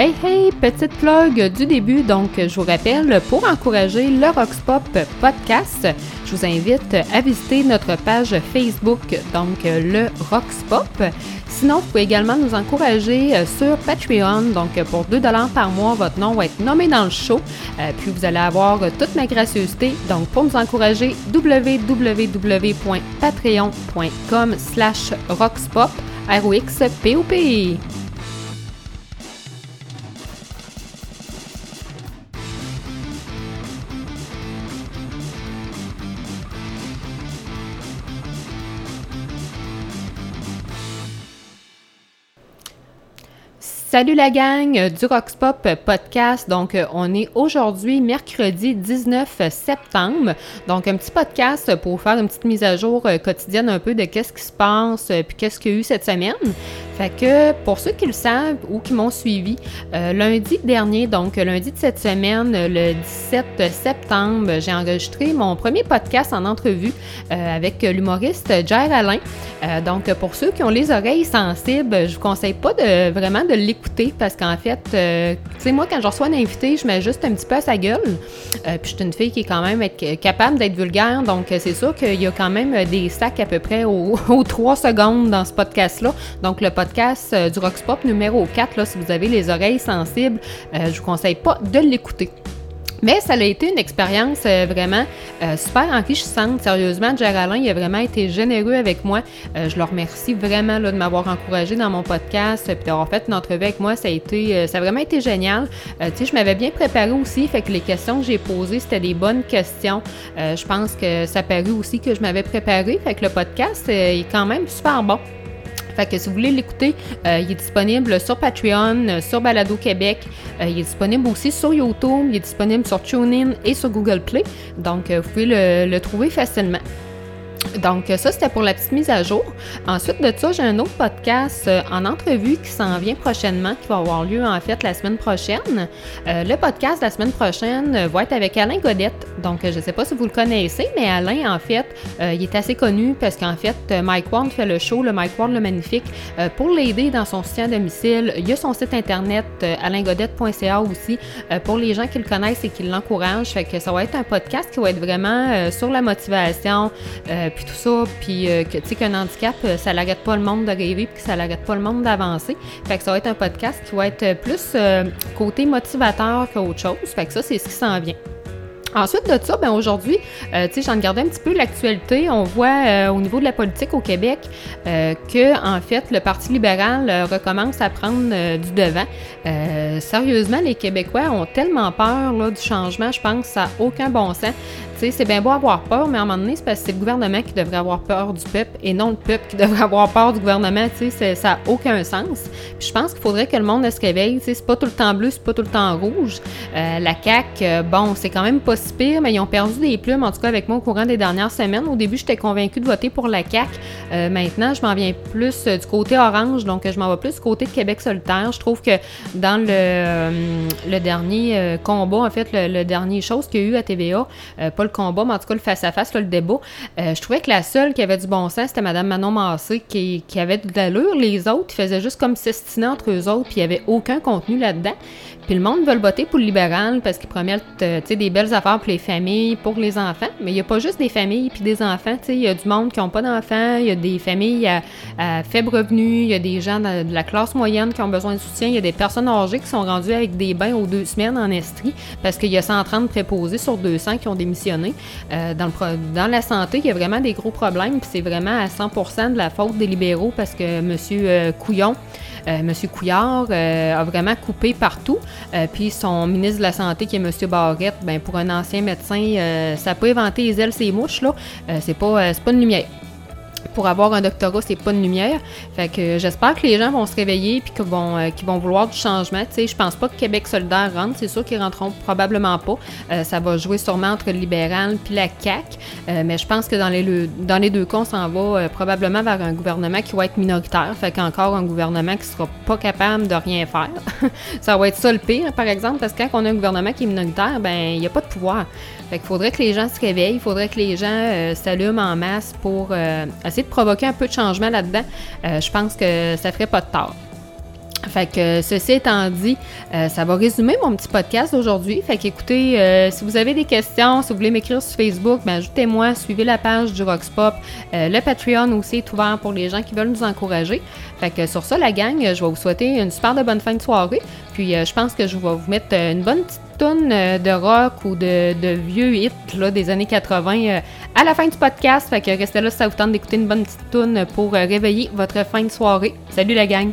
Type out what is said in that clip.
Hey hey, petite plug du début. Donc, je vous rappelle, pour encourager le Roxpop podcast, je vous invite à visiter notre page Facebook, donc le Roxpop. Sinon, vous pouvez également nous encourager euh, sur Patreon. Donc, pour 2 par mois, votre nom va être nommé dans le show. Euh, puis, vous allez avoir toute ma gracieuseté. Donc, pour nous encourager, www.patreon.com slash roxpop, R-O-X-P-O-P. Salut la gang du Roxpop podcast. Donc, euh, on est aujourd'hui mercredi 19 septembre. Donc, un petit podcast pour faire une petite mise à jour euh, quotidienne un peu de qu'est-ce qui se passe euh, puis qu'est-ce qu'il y a eu cette semaine. Fait que pour ceux qui le savent ou qui m'ont suivi, lundi dernier, donc lundi de cette semaine, le 17 septembre, j'ai enregistré mon premier podcast en entrevue avec l'humoriste Jair Alain. donc pour ceux qui ont les oreilles sensibles, je vous conseille pas de vraiment de l'écouter parce qu'en fait, euh, tu sais, moi, quand je reçois un invité, je mets juste un petit peu à sa gueule. Euh, puis je suis une fille qui est quand même capable d'être vulgaire, donc euh, c'est sûr qu'il y a quand même des sacs à peu près aux, trois secondes dans ce podcast-là. Donc le podcast du Roxpop numéro 4, là, si vous avez les oreilles sensibles, je vous conseille pas de l'écouter. Mais ça a été une expérience euh, vraiment euh, super enrichissante. Sérieusement, Alain, il a vraiment été généreux avec moi. Euh, je le remercie vraiment de m'avoir encouragé dans mon podcast puis d'avoir fait une entrevue avec moi. Ça a, vraiment été génial. tu sais, je m'avais bien préparé aussi, fait que les questions que j'ai posées, c'était des bonnes questions. je pense que ça a paru aussi que je m'avais préparé. Fait que le podcast est quand même super bon. Fait que si vous voulez l'écouter, euh, il est disponible sur Patreon, euh, sur Balado Québec. Euh, il est disponible aussi sur YouTube. Il est disponible sur TuneIn et sur Google Play. Donc, vous pouvez le trouver facilement. Donc, ça, c'était pour la petite mise à jour. Ensuite de ça, j'ai un autre podcast euh, en entrevue qui s'en vient prochainement, qui va avoir lieu en fait la semaine prochaine. Euh, le podcast de la semaine prochaine euh, va être avec Alain Godette. Donc, je ne sais pas si vous le connaissez, mais Alain, en fait, il est assez connu parce qu'en fait, Mike Ward fait le show, le Mike Ward le Magnifique, pour l'aider dans son soutien à domicile. Il y a son site internet, alaingodette.ca aussi, pour les gens qui le connaissent et qui l'encouragent. Fait que ça va être un podcast qui va être vraiment sur la motivation puis tout ça, puis euh, que tu sais qu'un handicap, euh, ça n'arrête pas le monde de rêver, puis que ça n'arrête pas le monde d'avancer. Fait que ça va être un podcast qui va être plus euh, côté motivateur qu'autre chose. Fait que ça, c'est ce qui s'en vient. Ensuite de ça, ben aujourd'hui, euh, tu sais, j'en un petit peu l'actualité. On voit au niveau de la politique au Québec que, en fait, le Parti libéral recommence à prendre du devant. sérieusement, les Québécois ont tellement peur du changement, je pense que ça n'a aucun bon sens. C'est bien beau avoir peur, mais à un moment donné, c'est parce que c'est le gouvernement qui devrait avoir peur du peuple et non le peuple qui devrait avoir peur du gouvernement. Ça n'a aucun sens. Puis je pense qu'il faudrait que le monde se réveille. C'est pas tout le temps bleu, c'est pas tout le temps rouge. la CAQ, bon, c'est quand même pas pire, mais ils ont perdu des plumes, en tout cas avec moi au courant des dernières semaines. Au début, j'étais convaincue de voter pour la CAQ. Euh, maintenant, je m'en viens plus euh, du côté orange, donc je m'en vais plus du côté de Québec solitaire. Je trouve que dans le, euh, le dernier combat, en fait, le, dernier chose qu'il y a eu à TVA, pas le combat, mais en tout cas le face-à-face, le débat, je trouvais que la seule qui avait du bon sens, c'était Mme Manon Massé, qui, qui avait de l'allure. Les autres, ils faisaient juste comme s'estiner entre eux autres, puis il n'y avait aucun contenu là-dedans. Puis le monde veut voter pour le libéral parce qu'ils promettent des belles affaires pour les familles, pour les enfants. Mais il n'y a pas juste des familles puis des enfants. Il y a du monde qui n'ont pas d'enfants, il y a des familles à, faible revenu, il y a des gens de, la classe moyenne qui ont besoin de soutien, il y a des personnes âgées qui sont rendues avec des bains aux deux semaines en Estrie parce qu'il y a 130 préposés sur 200 qui ont démissionné. Euh, dans, le, dans la santé, il y a vraiment des gros problèmes puis c'est vraiment à 100% de la faute des libéraux parce que M. Euh, Couillon, euh, M. Couillard a vraiment coupé partout. puis son ministre de la Santé, qui est M. Barrette, ben, pour un ancien médecin, euh, ça peut inventer les ailes, ces mouches, là. Euh, c'est pas, euh, pas une lumière pour avoir un doctorat, c'est pas de lumière. Fait que j'espère que les gens vont se réveiller puis qu'ils vont, vouloir du changement. Tu sais, je pense pas que Québec solidaire rentre. C'est sûr qu'ils rentreront probablement pas. ça va jouer sûrement entre le libéral puis la CAQ. mais je pense que dans les, dans les deux cas, on s'en va probablement vers un gouvernement qui va être minoritaire. Fait qu'encore un gouvernement qui sera pas capable de rien faire. ça va être ça le pire, par exemple, parce que quand on a un gouvernement qui est minoritaire, ben il n'y a pas de pouvoir. Fait qu'il faudrait que les gens se réveillent, il faudrait que les gens euh, s'allument en masse pour euh, essayer de provoquer un peu de changement là-dedans. Euh, je pense que ça ferait pas de tort. Fait que ceci étant dit, euh, ça va résumer mon petit podcast d'aujourd'hui. Fait qu'écoutez, euh, si vous avez des questions, si vous voulez m'écrire sur Facebook, ben, ajoutez-moi, suivez la page du Roxpop. Euh, le Patreon aussi est ouvert pour les gens qui veulent nous encourager. Fait que sur ça, la gang, je vais vous souhaiter une super de bonne fin de soirée. Puis je pense que je vais vous mettre une bonne petite tonne de rock ou de, vieux hits là, des années 80 à la fin du podcast. Fait que restez là si ça vous tente d'écouter une bonne petite tune pour réveiller votre fin de soirée. Salut la gang!